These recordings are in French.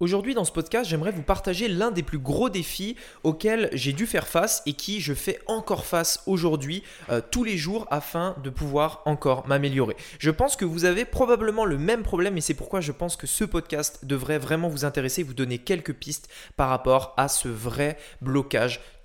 Aujourd'hui dans ce podcast, j'aimerais vous partager l'un des plus gros défis auxquels j'ai dû faire face et qui je fais encore face aujourd'hui euh, tous les jours afin de pouvoir encore m'améliorer. Je pense que vous avez probablement le même problème et c'est pourquoi je pense que ce podcast devrait vraiment vous intéresser, vous donner quelques pistes par rapport à ce vrai blocage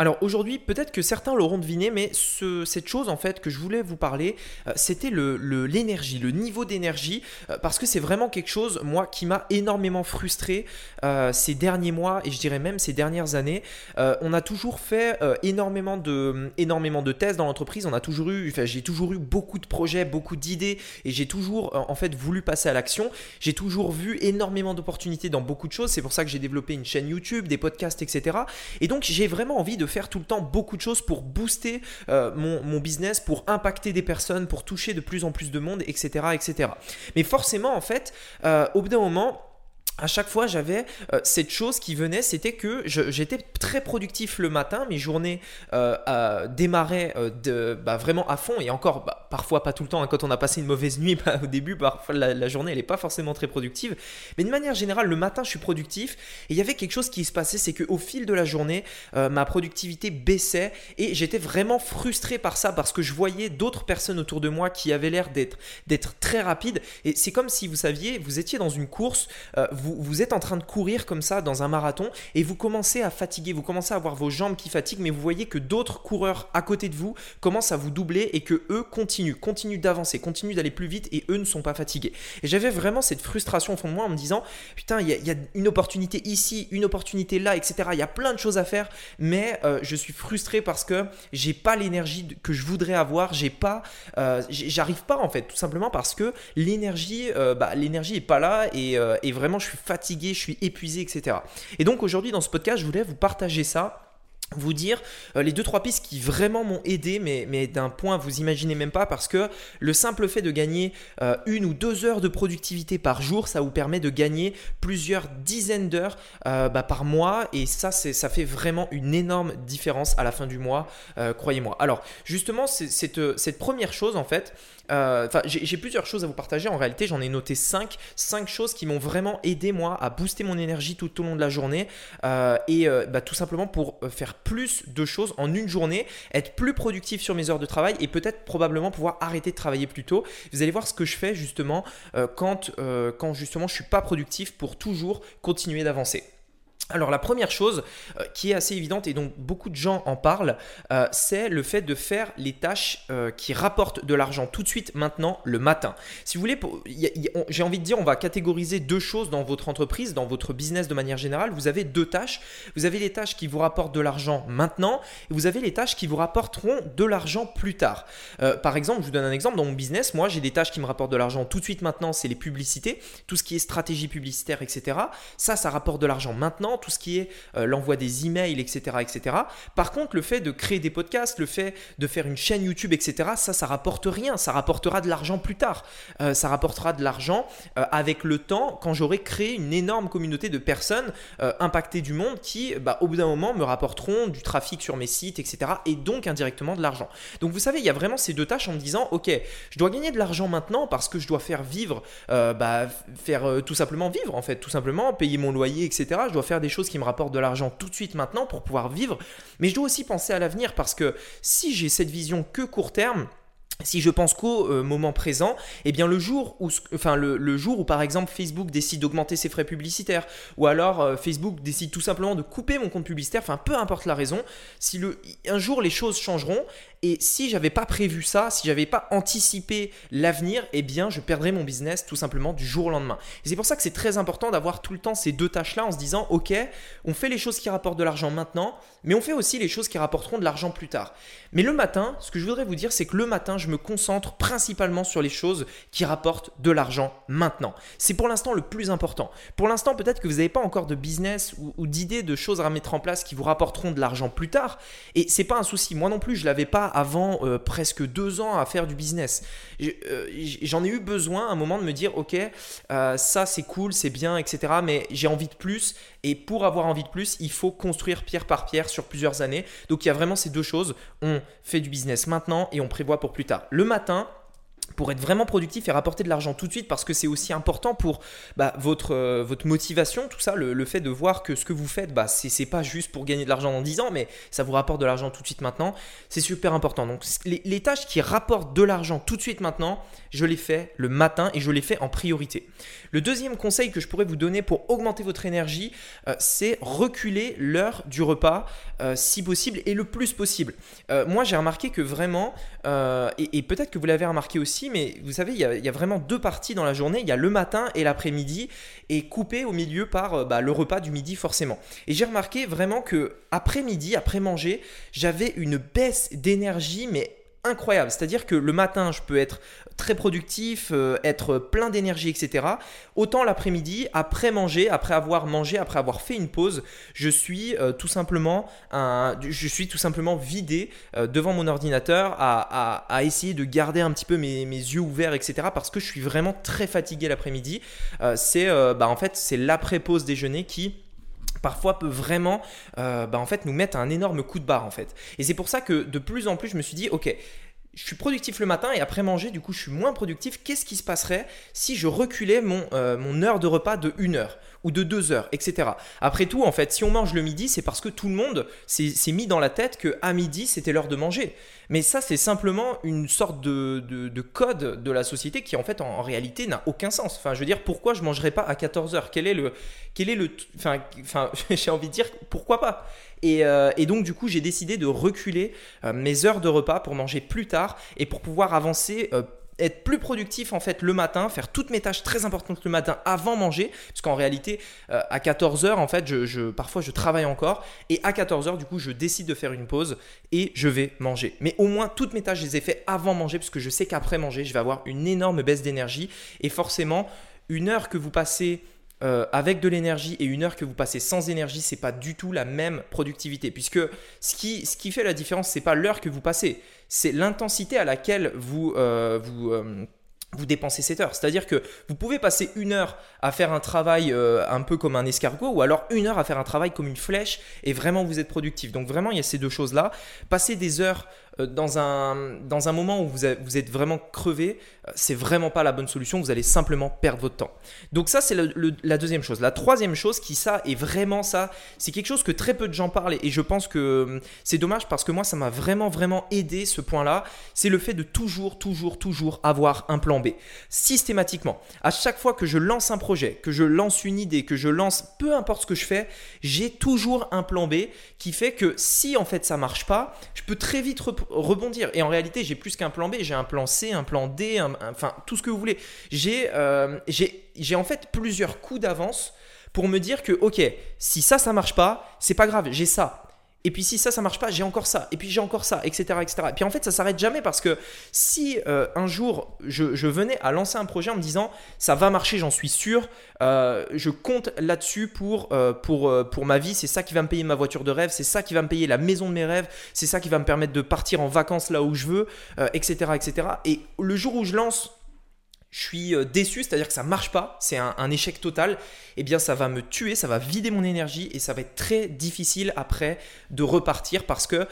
Alors aujourd'hui, peut-être que certains l'auront deviné, mais cette chose en fait que je voulais vous parler, euh, c'était l'énergie, le, niveau d'énergie, euh, parce que c'est vraiment quelque chose, moi, qui m'a énormément frustré euh, ces derniers mois et je dirais même ces dernières années. on a toujours fait énormément de, énormément de tests dans l'entreprise. On a toujours eu, j'ai toujours eu beaucoup de projets, beaucoup d'idées et j'ai toujours en fait voulu passer à l'action. J'ai toujours vu énormément d'opportunités dans beaucoup de choses. C'est pour ça que j'ai développé une chaîne YouTube, des podcasts, etc. Et donc j'ai vraiment envie de faire tout le temps beaucoup de choses pour booster euh, mon, business, pour impacter des personnes, pour toucher de plus en plus de monde, etc. etc. Mais forcément, en fait, euh, au bout d'un moment, à chaque fois, j'avais euh, cette chose qui venait, c'était que j'étais très productif le matin, mes journées euh, démarraient euh, bah, vraiment à fond, et encore, bah, parfois pas tout le temps, hein, quand on a passé une mauvaise nuit bah, au début, parfois la, journée n'est pas forcément très productive, mais de manière générale, le matin je suis productif, et il y avait quelque chose qui se passait, c'est qu'au fil de la journée, ma productivité baissait, et j'étais vraiment frustré par ça, parce que je voyais d'autres personnes autour de moi qui avaient l'air d'être très rapides, et c'est comme si vous saviez, vous étiez dans une course, vous vous, êtes en train de courir comme ça dans un marathon et vous commencez à fatiguer, vous commencez à avoir vos jambes qui fatiguent, mais vous voyez que d'autres coureurs à côté de vous commencent à vous doubler et que eux continuent, continuent d'avancer, continuent d'aller plus vite et eux ne sont pas fatigués. Et j'avais vraiment cette frustration au fond de moi en me disant putain, il y, a une opportunité ici, une opportunité là, etc. Il y a plein de choses à faire, mais euh, je suis frustré parce que j'ai pas l'énergie que je voudrais avoir, j'ai pas, euh, j'arrive pas en fait, tout simplement parce que l'énergie, euh, bah, l'énergie est pas là et, et vraiment je suis fatigué, je suis épuisé, etc. Et donc aujourd'hui dans ce podcast, je voulais vous partager ça vous dire euh, les deux trois pistes qui vraiment m'ont aidé mais, d'un point vous imaginez même pas parce que le simple fait de gagner euh, une ou deux heures de productivité par jour ça vous permet de gagner plusieurs dizaines d'heures euh, bah, par mois et ça ça fait vraiment une énorme différence à la fin du mois croyez-moi alors justement cette première chose en fait enfin j'ai plusieurs choses à vous partager en réalité j'en ai noté cinq cinq choses qui m'ont vraiment aidé moi à booster mon énergie tout au long de la journée et bah, tout simplement pour faire plus de choses en une journée, être plus productif sur mes heures de travail et peut-être probablement pouvoir arrêter de travailler plus tôt. Vous allez voir ce que je fais justement euh, quand, euh, quand justement je suis pas productif pour toujours continuer d'avancer. Alors la première chose euh, qui est assez évidente et dont beaucoup de gens en parlent, euh, c'est le fait de faire les tâches euh, qui rapportent de l'argent tout de suite maintenant le matin. Si vous voulez, j'ai envie de dire, on va catégoriser deux choses dans votre entreprise, dans votre business de manière générale. Vous avez deux tâches. Vous avez les tâches qui vous rapportent de l'argent maintenant et vous avez les tâches qui vous rapporteront de l'argent plus tard. par exemple, je vous donne un exemple, dans mon business, moi j'ai des tâches qui me rapportent de l'argent tout de suite maintenant, c'est les publicités, tout ce qui est stratégie publicitaire, etc. Ça, ça rapporte de l'argent maintenant tout ce qui est euh, l'envoi des emails, etc., etc. Par contre, le fait de créer des podcasts, le fait de faire une chaîne YouTube, etc., ça, ça rapporte rien. Ça rapportera de l'argent plus tard. Euh, ça rapportera de l'argent euh, avec le temps quand j'aurai créé une énorme communauté de personnes impactées du monde qui, bah, au bout d'un moment, me rapporteront du trafic sur mes sites, etc. Et donc indirectement de l'argent. Donc vous savez, il y a vraiment ces deux tâches en me disant, ok, je dois gagner de l'argent maintenant parce que je dois faire vivre, bah, faire tout simplement vivre en fait, tout simplement payer mon loyer, etc. Je dois faire des choses qui me rapportent de l'argent tout de suite maintenant pour pouvoir vivre. Mais je dois aussi penser à l'avenir parce que si j'ai cette vision que court terme, si je pense qu'au euh, moment présent, eh bien le jour où, enfin le, jour où par exemple Facebook décide d'augmenter ses frais publicitaires, ou alors euh, Facebook décide tout simplement de couper mon compte publicitaire, enfin peu importe la raison, si le, un jour les choses changeront, et si j'avais pas prévu ça, si j'avais pas anticipé l'avenir, eh bien je perdrais mon business tout simplement du jour au lendemain. Et c'est pour ça que c'est très important d'avoir tout le temps ces deux tâches-là en se disant, ok, on fait les choses qui rapportent de l'argent maintenant, mais on fait aussi les choses qui rapporteront de l'argent plus tard. Mais le matin, ce que je voudrais vous dire, c'est que le matin, je me concentre principalement sur les choses qui rapportent de l'argent maintenant. C'est pour l'instant le plus important. Pour l'instant, peut-être que vous n'avez pas encore de business ou, d'idées de choses à mettre en place qui vous rapporteront de l'argent plus tard. Et c'est pas un souci. Moi non plus, je l'avais pas avant euh, presque deux ans à faire du business. Euh, j'en ai eu besoin à un moment de me dire, ok, euh, ça c'est cool, c'est bien, etc. Mais j'ai envie de plus. Et pour avoir envie de plus, il faut construire pierre par pierre sur plusieurs années. Donc il y a vraiment ces deux choses. On fait du business maintenant et on prévoit pour plus tard. Le matin, pour être vraiment productif et rapporter de l'argent tout de suite parce que c'est aussi important pour bah, votre, euh, votre motivation, tout ça, le, fait de voir que ce que vous faites, bah, c'est pas juste pour gagner de l'argent dans 10 ans, mais ça vous rapporte de l'argent tout de suite maintenant, c'est super important. Donc les, tâches qui rapportent de l'argent tout de suite maintenant, je les fais le matin et je les fais en priorité. Le deuxième conseil que je pourrais vous donner pour augmenter votre énergie, euh, c'est reculer l'heure du repas euh, si possible et le plus possible. moi j'ai remarqué que vraiment, et peut-être que vous l'avez remarqué aussi, mais vous savez, il y, a, vraiment deux parties dans la journée. Il y a le matin et l'après-midi, et coupé au milieu par euh, bah, le repas du midi forcément. Et j'ai remarqué vraiment que après midi, après manger, j'avais une baisse d'énergie, mais incroyable. C'est-à-dire que le matin, je peux être très productif, euh, être plein d'énergie, etc. Autant l'après-midi, après manger, après avoir mangé, après avoir fait une pause, je suis euh, tout simplement vidé euh, devant mon ordinateur à, essayer de garder un petit peu mes, yeux ouverts, etc. Parce que je suis vraiment très fatigué l'après-midi. c'est bah, en fait c'est l'après-pause déjeuner qui parfois peut vraiment bah, en fait nous mettre un énorme coup de barre en fait et c'est pour ça que de plus en plus je me suis dit ok je suis productif le matin et après manger, du coup, je suis moins productif. Qu'est-ce qui se passerait si je reculais mon, euh, mon heure de repas de 1 heure? Ou de 2 heures, etc. Après tout, en fait, si on mange le midi, c'est parce que tout le monde s'est mis dans la tête que à midi, c'était l'heure de manger. Mais ça, c'est simplement une sorte de, de, code de la société qui, en fait, en, réalité, n'a aucun sens. Enfin, je veux dire, pourquoi je ne mangerais pas à 14 heures? Quel est le. Quel est le enfin, enfin j'ai envie de dire, pourquoi pas? Euh, et, donc, du coup, j'ai décidé de reculer euh, mes heures de repas pour manger plus tard et pour pouvoir avancer euh, être plus productif en fait le matin, faire toutes mes tâches très importantes le matin avant manger, parce qu'en réalité à 14h en fait parfois je travaille encore et à 14h du coup je décide de faire une pause et je vais manger. Mais au moins toutes mes tâches je les ai fait avant manger parce que je sais qu'après manger je vais avoir une énorme baisse d'énergie et forcément une heure que vous passez euh, avec de l'énergie et une heure que vous passez sans énergie, c'est pas du tout la même productivité. Puisque ce qui, fait la différence, c'est pas l'heure que vous passez, c'est l'intensité à laquelle vous, euh, euh, vous dépensez cette heure. C'est-à-dire que vous pouvez passer une heure à faire un travail un peu comme un escargot ou alors une heure à faire un travail comme une flèche et vraiment vous êtes productif. Donc vraiment, il y a ces deux choses-là. Passer des heures dans un, dans un moment où vous, vous êtes vraiment crevé, euh, c'est vraiment pas la bonne solution, vous allez simplement perdre votre temps. Donc ça, c'est la deuxième chose. La troisième chose qui, ça, est vraiment ça, c'est quelque chose que très peu de gens parlent et je pense que euh, c'est dommage parce que moi, ça m'a vraiment, vraiment aidé ce point-là, c'est le fait de toujours, toujours, toujours avoir un plan B. Systématiquement. À chaque fois que je lance un projet, que je lance une idée, que je lance peu importe ce que je fais, j'ai toujours un plan B qui fait que si en fait ça marche pas, je peux très vite rebondir. Et en réalité, j'ai plus qu'un plan B, j'ai un plan C, un plan D, enfin tout ce que vous voulez. Euh, j'ai j'ai en fait plusieurs coups d'avance pour me dire que ok, si ça ça marche pas, c'est pas grave, j'ai ça. Et puis si ça, ça marche pas, j'ai encore ça. Et puis j'ai encore ça, etc., etc. Et puis en fait, ça s'arrête jamais parce que si euh, un jour je, venais à lancer un projet en me disant ça va marcher, j'en suis sûr, euh, je compte là-dessus pour, euh, pour ma vie, c'est ça qui va me payer ma voiture de rêve, c'est ça qui va me payer la maison de mes rêves, c'est ça qui va me permettre de partir en vacances là où je veux, etc., etc. Et le jour où je lance je suis déçu, c'est-à-dire que ça marche pas, c'est un, échec total, eh bien ça va me tuer, ça va vider mon énergie et ça va être très difficile après de repartir parce que,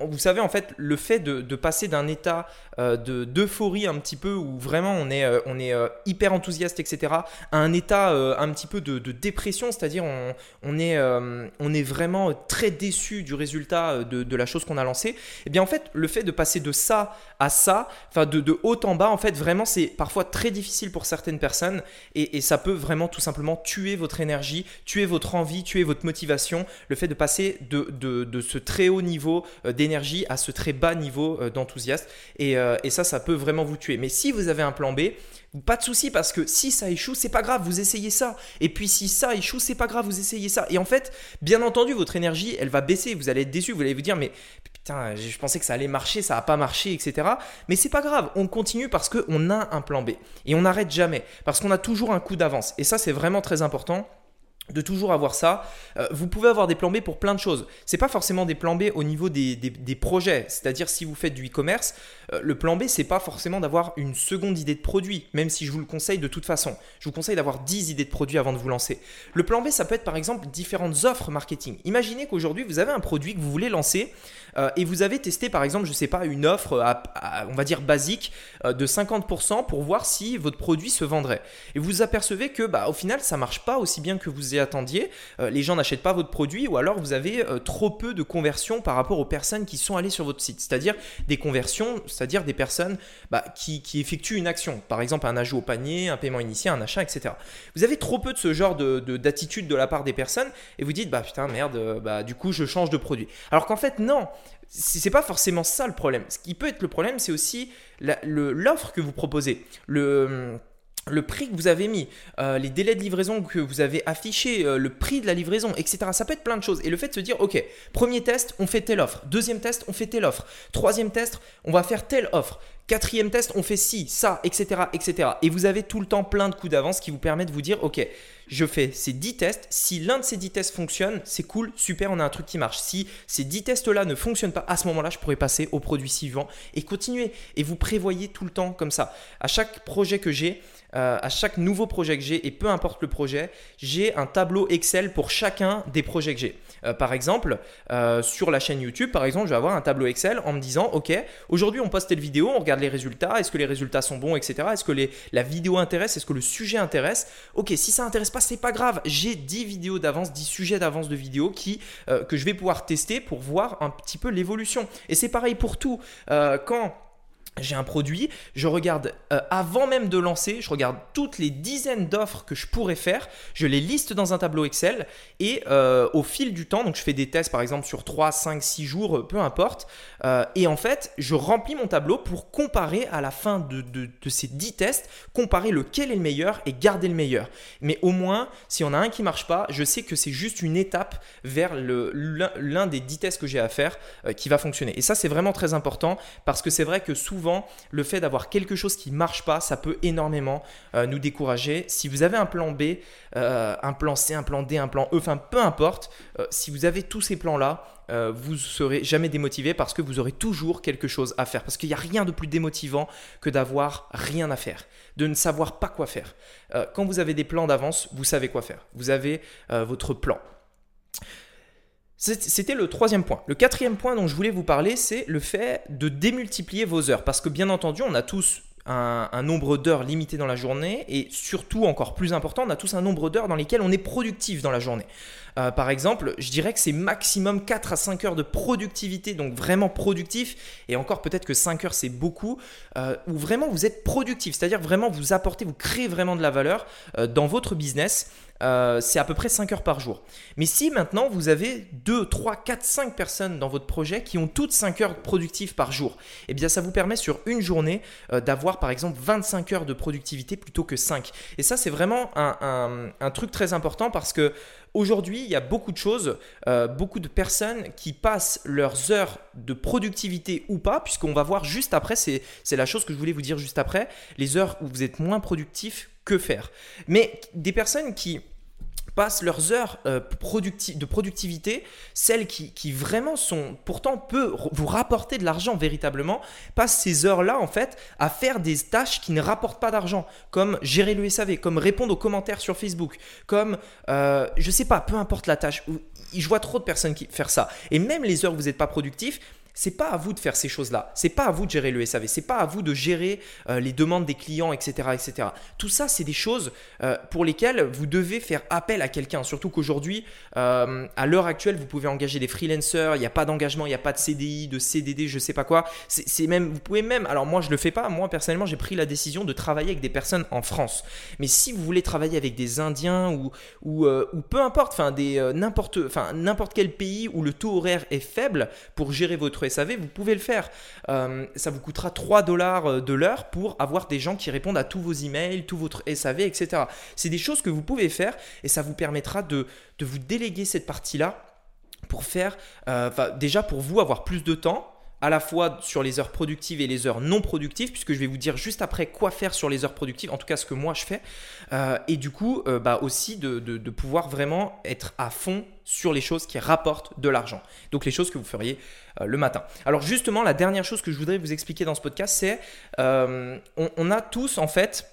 vous savez, en fait, le fait de, passer d'un état euh, d'euphorie un petit peu où vraiment on est, euh, euh, hyper enthousiaste, etc., à un état un petit peu de, dépression, c'est-à-dire on, on, est, vraiment très déçu du résultat de, la chose qu'on a lancée, eh bien en fait, le fait de passer de ça à ça, enfin de, de haut en bas, en fait, vraiment c'est parfois très difficile pour certaines personnes et, ça peut vraiment tout simplement tuer votre énergie, tuer votre envie, tuer votre motivation, le fait de passer de, de, ce très haut niveau euh, d'énergie à ce très bas niveau euh, d'enthousiasme. Et, euh, et ça, ça peut vraiment vous tuer. Mais si vous avez un plan B, pas de souci parce que si ça échoue, c'est pas grave, vous essayez ça. Et puis si ça échoue, c'est pas grave, vous essayez ça. Et en fait, bien entendu, votre énergie, elle va baisser, vous allez être déçu, vous allez vous dire mais je pensais que ça allait marcher, ça n'a pas marché, etc. Mais c'est pas grave, on continue parce qu'on a un plan B. Et on n'arrête jamais, parce qu'on a toujours un coup d'avance. Et ça, c'est vraiment très important de toujours avoir ça. Euh, vous pouvez avoir des plans B pour plein de choses. C'est pas forcément des plans B au niveau des, des, projets. C'est-à-dire si vous faites du e-commerce, euh, le plan B c'est pas forcément d'avoir une seconde idée de produit, même si je vous le conseille de toute façon. Je vous conseille d'avoir 10 idées de produits avant de vous lancer. Le plan B ça peut être par exemple différentes offres marketing. Imaginez qu'aujourd'hui vous avez un produit que vous voulez lancer euh, et vous avez testé par exemple, je sais pas, une offre on va dire basique de 50% pour voir si votre produit se vendrait. Et vous apercevez que bah, au final ça marche pas aussi bien que vous attendiez, euh, les gens n'achètent pas votre produit ou alors vous avez euh, trop peu de conversions par rapport aux personnes qui sont allées sur votre site. C'est-à-dire des conversions, c'est-à-dire des personnes bah, qui, effectuent une action, par exemple un ajout au panier, un paiement initial, un achat, etc. Vous avez trop peu de ce genre d'attitude de, de, la part des personnes et vous dites bah putain merde, euh, bah du coup je change de produit. Alors qu'en fait non, c'est pas forcément ça le problème. Ce qui peut être le problème, c'est aussi l'offre que vous proposez. Le le prix que vous avez mis, euh, les délais de livraison que vous avez affichés, euh, le prix de la livraison, etc. Ça peut être plein de choses. Et le fait de se dire, ok, premier test, on fait telle offre. Deuxième test, on fait telle offre. Troisième test, on va faire telle offre. Quatrième test, on fait ci, ça, etc., etc. Et vous avez tout le temps plein de coups d'avance qui vous permettent de vous dire, ok, je fais ces 10 tests. Si l'un de ces 10 tests fonctionne, c'est cool, super, on a un truc qui marche. Si ces 10 tests-là ne fonctionnent pas, à ce moment-là, je pourrais passer au produit suivant et continuer. Et vous prévoyez tout le temps comme ça. À chaque projet que j'ai, euh, à chaque nouveau projet que j'ai, et peu importe le projet, j'ai un tableau Excel pour chacun des projets que j'ai. Euh, par exemple, euh, sur la chaîne YouTube, par exemple, je vais avoir un tableau Excel en me disant, ok, aujourd'hui on poste telle vidéo, on regarde les résultats, est-ce que les résultats sont bons, etc. Est-ce que la vidéo intéresse, est-ce que le sujet intéresse? Ok, si ça intéresse pas, c'est pas grave. J'ai 10 vidéos d'avance, 10 sujets d'avance de vidéos qui, que je vais pouvoir tester pour voir un petit peu l'évolution. Et c'est pareil pour tout. quand j'ai un produit, je regarde euh, avant même de lancer, je regarde toutes les dizaines d'offres que je pourrais faire, je les liste dans un tableau Excel et euh, au fil du temps, donc je fais des tests par exemple sur 3, 5, 6 jours, peu importe, euh, et en fait je remplis mon tableau pour comparer à la fin de, ces 10 tests, comparer lequel est le meilleur et garder le meilleur. Mais au moins, si on a un qui marche pas, je sais que c'est juste une étape vers l'un des 10 tests que j'ai à faire qui va fonctionner. Et ça c'est vraiment très important parce que c'est vrai que souvent, le fait d'avoir quelque chose qui ne marche pas, ça peut énormément euh, nous décourager. Si vous avez un plan B, euh, un plan C, un plan D, un plan E, enfin peu importe, euh, si vous avez tous ces plans-là, vous serez jamais démotivé parce que vous aurez toujours quelque chose à faire. Parce qu'il n'y a rien de plus démotivant que d'avoir rien à faire, de ne savoir pas quoi faire. quand vous avez des plans d'avance, vous savez quoi faire. Vous avez votre plan. C'était le troisième point. Le quatrième point dont je voulais vous parler, c'est le fait de démultiplier vos heures. Parce que bien entendu, on a tous un, nombre d'heures limité dans la journée et surtout, encore plus important, on a tous un nombre d'heures dans lesquelles on est productif dans la journée. Euh, par exemple, je dirais que c'est maximum 4 à 5 heures de productivité, donc vraiment productif, et encore peut-être que 5 heures c'est beaucoup, euh, où vraiment vous êtes productif, c'est-à-dire vraiment vous apportez, vous créez vraiment de la valeur euh, dans votre business. C'est à peu près 5 heures par jour. Mais si maintenant vous avez 2, 3, 4, 5 personnes dans votre projet qui ont toutes 5 heures productives par jour, eh bien ça vous permet sur une journée d'avoir par exemple 25 heures de productivité plutôt que 5. Et ça c'est vraiment un, un, truc très important parce que Aujourd'hui, il y a beaucoup de choses, euh, beaucoup de personnes qui passent leurs heures de productivité ou pas, puisqu'on va voir juste après, c'est la chose que je voulais vous dire juste après, les heures où vous êtes moins productif, que faire. Mais des personnes qui passent leurs heures euh, de productivité, celles qui, vraiment sont, pourtant peut vous rapporter de l'argent véritablement, passent ces heures-là en fait à faire des tâches qui ne rapportent pas d'argent, comme gérer le SAV, comme répondre aux commentaires sur Facebook, comme, euh, je sais pas, peu importe la tâche. Je vois trop de personnes qui faire ça. Et même les heures où vous n'êtes pas productif, c'est pas à vous de faire ces choses-là. C'est pas à vous de gérer le SAV. C'est pas à vous de gérer euh, les demandes des clients, etc., etc. Tout ça, c'est des choses euh, pour lesquelles vous devez faire appel à quelqu'un. Surtout qu'aujourd'hui, euh, à l'heure actuelle, vous pouvez engager des freelancers. Il n'y a pas d'engagement, il n'y a pas de CDI, de CDD, je sais pas quoi. C'est même, vous pouvez même. Alors moi, je le fais pas. Moi, personnellement, j'ai pris la décision de travailler avec des personnes en France. Mais si vous voulez travailler avec des Indiens ou ou, ou peu importe, enfin des n'importe, enfin n'importe quel pays où le taux horaire est faible pour gérer votre SAV, vous pouvez le faire. Euh, ça vous coûtera 3 dollars euh, de l'heure pour avoir des gens qui répondent à tous vos emails, tout votre SAV, etc. C'est des choses que vous pouvez faire et ça vous permettra de, de vous déléguer cette partie-là pour faire, déjà pour vous avoir plus de temps à la fois sur les heures productives et les heures non productives, puisque je vais vous dire juste après quoi faire sur les heures productives, en tout cas ce que moi je fais, euh, et du coup euh, bah aussi de, pouvoir vraiment être à fond sur les choses qui rapportent de l'argent, donc les choses que vous feriez euh, le matin. Alors justement, la dernière chose que je voudrais vous expliquer dans ce podcast, c'est on, a tous en fait,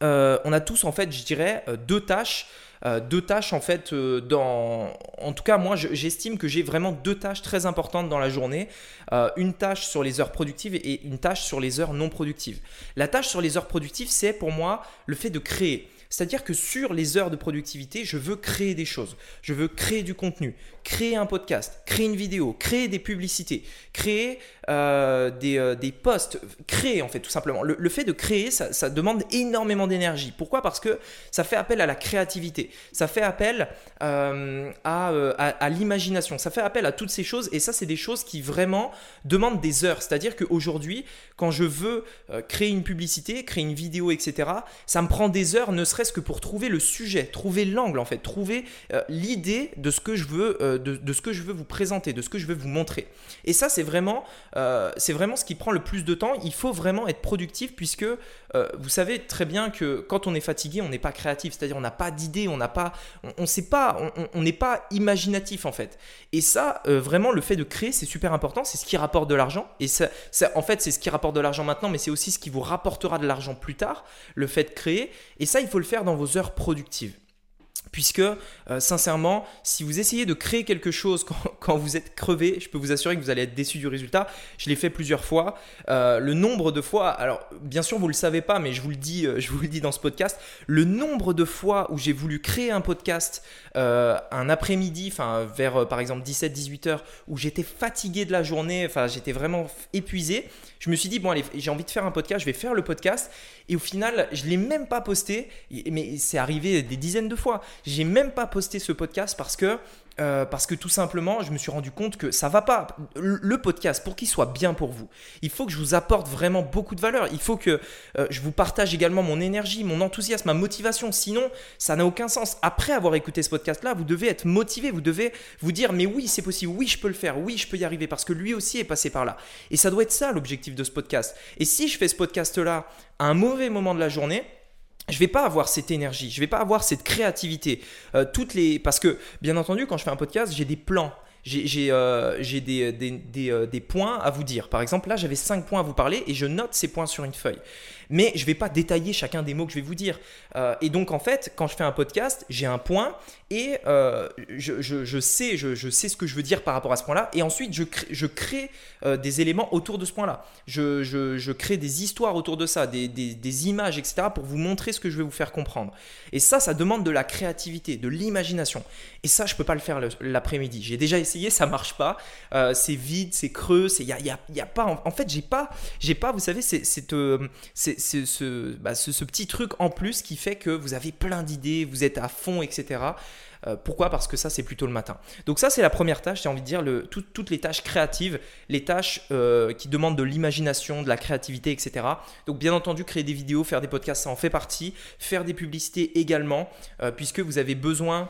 on a tous en fait, je dirais, deux tâches euh, deux tâches en fait euh, dans en tout cas moi j'estime que j'ai vraiment deux tâches très importantes dans la journée. Euh, une tâche sur les heures productives et une tâche sur les heures non productives. La tâche sur les heures productives c'est pour moi le fait de créer c'est-à-dire que sur les heures de productivité, je veux créer des choses. Je veux créer du contenu, créer un podcast, créer une vidéo, créer des publicités, créer euh, des, euh, des, posts, créer en fait tout simplement. Le, fait de créer, ça, demande énormément d'énergie. Pourquoi? Parce que ça fait appel à la créativité, ça fait appel euh, à, à l'imagination, ça fait appel à toutes ces choses et ça c'est des choses qui vraiment demandent des heures. C'est-à-dire qu'aujourd'hui, quand je veux créer une publicité, créer une vidéo, etc., ça me prend des heures, ne serait que pour trouver le sujet, trouver l'angle en fait, trouver euh, l'idée de ce que je veux, euh, de, ce que je veux vous présenter, de ce que je veux vous montrer. Et ça, c'est vraiment, euh, vraiment ce qui prend le plus de temps. Il faut vraiment être productif puisque vous savez très bien que quand on est fatigué, on n'est pas créatif, c'est-à-dire on n'a pas d'idée, on n'a pas, on, sait pas, on n'est pas imaginatif en fait. Et ça, vraiment, le fait de créer, c'est super important. C'est ce qui rapporte de l'argent. Et ça, ça, en fait, c'est ce qui rapporte de l'argent maintenant, mais c'est aussi ce qui vous rapportera de l'argent plus tard. Le fait de créer. Et ça, il faut le faire dans vos heures productives. Puisque, euh, sincèrement, si vous essayez de créer quelque chose quand, vous êtes crevé, je peux vous assurer que vous allez être déçu du résultat. Je l'ai fait plusieurs fois. Euh, le nombre de fois, alors bien sûr vous ne le savez pas, mais je vous le dis, euh, je vous le dis dans ce podcast, le nombre de fois où j'ai voulu créer un podcast un après-midi, enfin vers par exemple 17-18 heures, où j'étais fatigué de la journée, enfin j'étais vraiment épuisé. Je me suis dit bon allez, j'ai envie de faire un podcast, je vais faire le podcast. Et au final, je l'ai même pas posté, mais c'est arrivé des dizaines de fois. J'ai même pas posté ce podcast parce que euh, parce que tout simplement, je me suis rendu compte que ça va pas. Le podcast, pour qu'il soit bien pour vous, il faut que je vous apporte vraiment beaucoup de valeur. Il faut que euh, je vous partage également mon énergie, mon enthousiasme, ma motivation. Sinon, ça n'a aucun sens. Après avoir écouté ce podcast-là, vous devez être motivé. Vous devez vous dire, mais oui, c'est possible. Oui, je peux le faire. Oui, je peux y arriver parce que lui aussi est passé par là. Et ça doit être ça l'objectif de ce podcast. Et si je fais ce podcast-là à un mauvais moment de la journée, je vais pas avoir cette énergie, je vais pas avoir cette créativité. Euh, toutes les parce que bien entendu quand je fais un podcast, j'ai des plans, j'ai euh, des, euh, des, points à vous dire. Par exemple, là, j'avais cinq points à vous parler et je note ces points sur une feuille mais je ne vais pas détailler chacun des mots que je vais vous dire. Euh, et donc en fait, quand je fais un podcast, j'ai un point et euh, je, sais, je, sais ce que je veux dire par rapport à ce point-là. Et ensuite, je crée, je crée euh, des éléments autour de ce point-là. Je, crée des histoires autour de ça, des, des, images, etc. pour vous montrer ce que je vais vous faire comprendre. Et ça, ça demande de la créativité, de l'imagination. Et ça, je ne peux pas le faire l'après-midi. J'ai déjà essayé, ça marche pas. c'est vide, c'est creux, il n'y a, y a, y a, pas... En, fait, j'ai pas, pas, vous savez, c'est c'est bah, ce, petit truc en plus qui fait que vous avez plein d'idées, vous êtes à fond, etc. Euh, pourquoi? Parce que ça, c'est plutôt le matin. Donc ça, c'est la première tâche, j'ai envie de dire, toutes les tâches créatives, les tâches euh, qui demandent de l'imagination, de la créativité, etc. Donc bien entendu, créer des vidéos, faire des podcasts, ça en fait partie. Faire des publicités également, euh, puisque vous avez besoin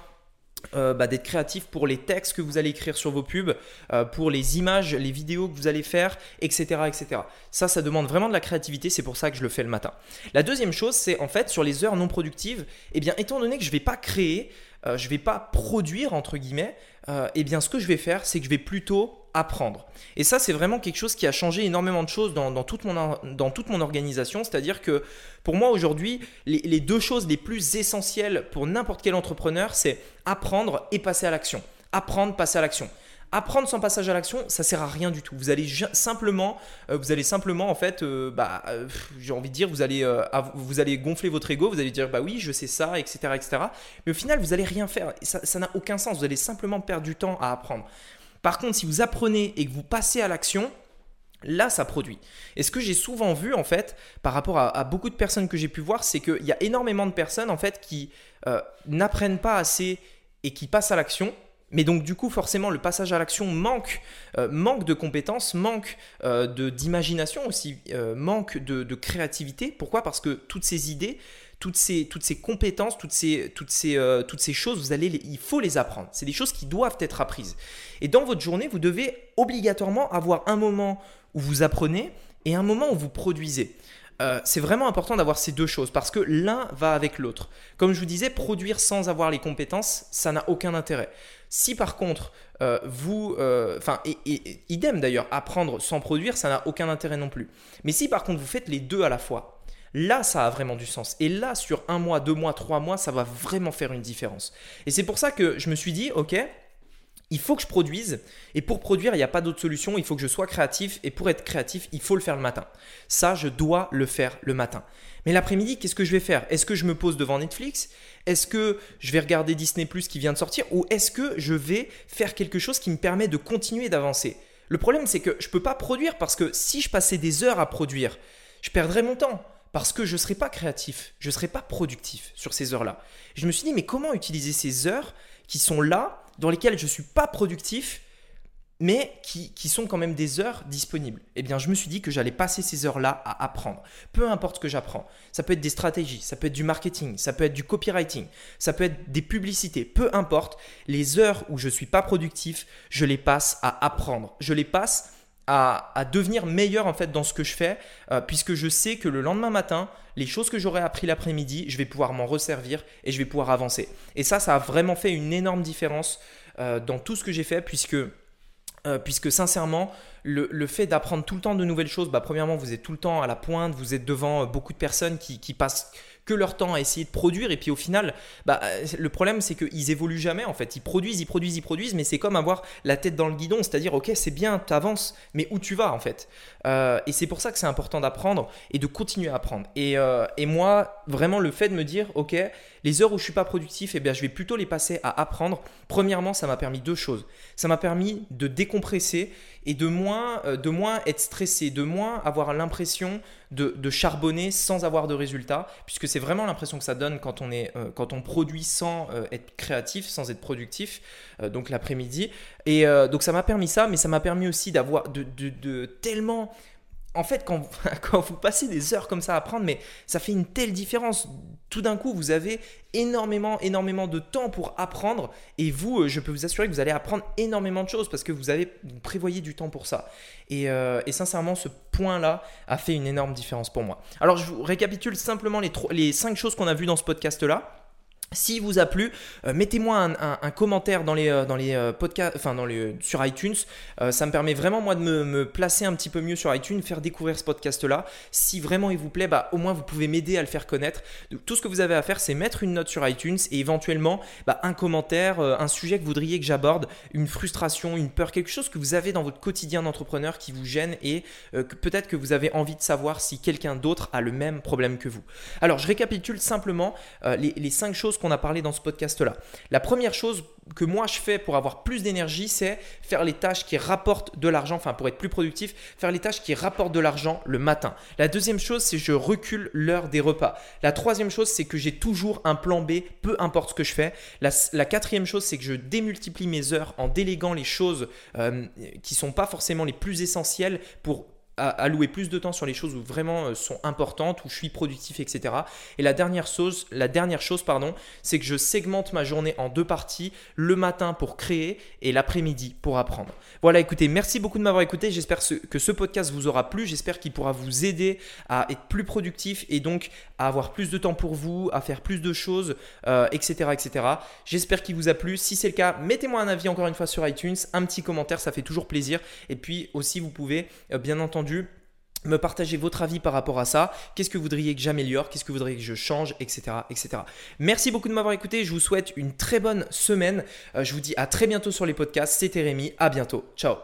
euh, bah, d'être créatif pour les textes que vous allez écrire sur vos pubs, euh, pour les images, les vidéos que vous allez faire, etc., etc. Ça, ça demande vraiment de la créativité, c'est pour ça que je le fais le matin. La deuxième chose, c'est en fait sur les heures non productives, eh bien, étant donné que je ne vais pas créer, euh, je ne vais pas produire, entre guillemets, eh bien, ce que je vais faire, c'est que je vais plutôt apprendre. Et ça, c'est vraiment quelque chose qui a changé énormément de choses dans, toute, mon, organisation. C'est-à-dire que pour moi, aujourd'hui, les, deux choses les plus essentielles pour n'importe quel entrepreneur, c'est apprendre et passer à l'action. Apprendre, passer à l'action. Apprendre sans passage à l'action, ça sert à rien du tout. Vous allez simplement, euh, vous allez simplement en fait, euh, bah, euh, j'ai envie de dire, vous allez, vous allez gonfler votre ego, vous allez dire bah oui, je sais ça, etc., etc. Mais au final, vous allez rien faire. Ça n'a aucun sens. Vous allez simplement perdre du temps à apprendre. Par contre, si vous apprenez et que vous passez à l'action, là, ça produit. Et ce que j'ai souvent vu, en fait, par rapport à, beaucoup de personnes que j'ai pu voir, c'est qu'il y a énormément de personnes, en fait, qui euh, n'apprennent pas assez et qui passent à l'action, Mais donc du coup, forcément, le passage à l'action manque, euh, manque de compétences, manque euh, d'imagination aussi, manque de, créativité. Pourquoi? Parce que toutes ces idées, toutes ces, compétences, toutes ces, toutes ces, choses, vous allez il faut les apprendre. C'est des choses qui doivent être apprises. Et dans votre journée, vous devez obligatoirement avoir un moment où vous apprenez et un moment où vous produisez. Euh, c'est vraiment important d'avoir ces deux choses parce que l'un va avec l'autre. Comme je vous disais, produire sans avoir les compétences, ça n'a aucun intérêt. Si par contre, euh, vous, euh, enfin, et, idem d'ailleurs, apprendre sans produire, ça n'a aucun intérêt non plus. Mais si par contre vous faites les deux à la fois, là ça a vraiment du sens. Et là, sur un mois, deux mois, trois mois, ça va vraiment faire une différence. Et c'est pour ça que je me suis dit, ok, il faut que je produise. Et pour produire, il n'y a pas d'autre solution. Il faut que je sois créatif. Et pour être créatif, il faut le faire le matin. Ça, je dois le faire le matin. Mais l'après-midi, qu'est-ce que je vais faire? Est-ce que je me pose devant Netflix? Est-ce que je vais regarder Disney Plus qui vient de sortir? Ou est-ce que je vais faire quelque chose qui me permet de continuer d'avancer? Le problème, c'est que je ne peux pas produire parce que si je passais des heures à produire, je perdrais mon temps parce que je ne serais pas créatif, je ne serais pas productif sur ces heures-là. Je me suis dit, mais comment utiliser ces heures qui sont là dans lesquelles je ne suis pas productif, mais qui, sont quand même des heures disponibles? Eh bien, je me suis dit que j'allais passer ces heures-là à apprendre. Peu importe ce que j'apprends. Ça peut être des stratégies, ça peut être du marketing, ça peut être du copywriting, ça peut être des publicités. Peu importe, les heures où je ne suis pas productif, je les passe à apprendre. Je les passe à, devenir meilleur en fait dans ce que je fais, euh, puisque je sais que le lendemain matin, les choses que j'aurais appris l'après-midi, je vais pouvoir m'en resservir et je vais pouvoir avancer. Et ça, ça a vraiment fait une énorme différence euh, dans tout ce que j'ai fait, puisque, euh, sincèrement, le, fait d'apprendre tout le temps de nouvelles choses, bah, premièrement, vous êtes tout le temps à la pointe, vous êtes devant beaucoup de personnes qui passent que leur temps à essayer de produire. Et puis au final, bah, le problème, c'est qu'ils évoluent jamais en fait. Ils produisent, ils produisent, ils produisent, mais c'est comme avoir la tête dans le guidon. C'est-à-dire, ok, c'est bien, tu avances, mais où tu vas en fait? Euh, Et c'est pour ça que c'est important d'apprendre et de continuer à apprendre. Et, euh, et, moi, vraiment, le fait de me dire, ok, les heures où je suis pas productif, eh je vais plutôt les passer à apprendre. Premièrement, ça m'a permis deux choses. Ça m'a permis de décompresser et de moins, euh, être stressé, de moins avoir l'impression de, charbonner sans avoir de résultats, puisque c'est vraiment l'impression que ça donne quand on, est, euh, quand on produit sans euh, être créatif, sans être productif, donc l'après-midi. Et donc ça m'a permis ça, mais ça m'a permis aussi d'avoir de tellement en fait, quand, vous passez des heures comme ça à apprendre, mais ça fait une telle différence. Tout d'un coup, vous avez énormément, énormément de temps pour apprendre. Et vous, euh, je peux vous assurer que vous allez apprendre énormément de choses parce que vous avez vous prévoyez du temps pour ça. Et, euh, sincèrement, ce point-là a fait une énorme différence pour moi. Alors, je vous récapitule simplement les, les cinq choses qu'on a vues dans ce podcast-là. Si vous a plu, euh, mettez-moi un, commentaire dans les, euh, dans les euh, podcasts, enfin dans sur iTunes. ça me permet vraiment moi de me, placer un petit peu mieux sur iTunes, faire découvrir ce podcast-là. Si vraiment il vous plaît, bah, au moins vous pouvez m'aider à le faire connaître. tout ce que vous avez à faire, c'est mettre une note sur iTunes et éventuellement bah, un commentaire, un sujet que vous voudriez que j'aborde, une frustration, une peur, quelque chose que vous avez dans votre quotidien d'entrepreneur qui vous gêne et peut-être que vous avez envie de savoir si quelqu'un d'autre a le même problème que vous. Alors je récapitule simplement les, les cinq choses qu'on a parlé dans ce podcast-là. La première chose que moi je fais pour avoir plus d'énergie, c'est faire les tâches qui rapportent de l'argent, enfin pour être plus productif, faire les tâches qui rapportent de l'argent le matin. La deuxième chose, c'est je recule l'heure des repas. La troisième chose, c'est que j'ai toujours un plan B, peu importe ce que je fais. La, quatrième chose, c'est que je démultiplie mes heures en déléguant les choses euh, qui sont pas forcément les plus essentielles pour allouer plus de temps sur les choses où vraiment euh, sont importantes, où je suis productif, etc. Et la dernière chose, la dernière chose pardon, c'est que je segmente ma journée en deux parties, le matin pour créer et l'après-midi pour apprendre. Voilà, écoutez, merci beaucoup de m'avoir écouté. J'espère que ce podcast vous aura plu. J'espère qu'il pourra vous aider à être plus productif et donc à avoir plus de temps pour vous, à faire plus de choses, etc., euh, etc. J'espère qu'il vous a plu. Si c'est le cas, mettez-moi un avis encore une fois sur iTunes, un petit commentaire, ça fait toujours plaisir. Et puis aussi, vous pouvez euh, bien entendu me partager votre avis par rapport à ça. Qu'est-ce que vous voudriez que j'améliore? Qu'est-ce que vous voudriez que je change? Etc. etc. Merci beaucoup de m'avoir écouté. Je vous souhaite une très bonne semaine. Euh, je vous dis à très bientôt sur les podcasts. C'était Rémi. À bientôt. Ciao.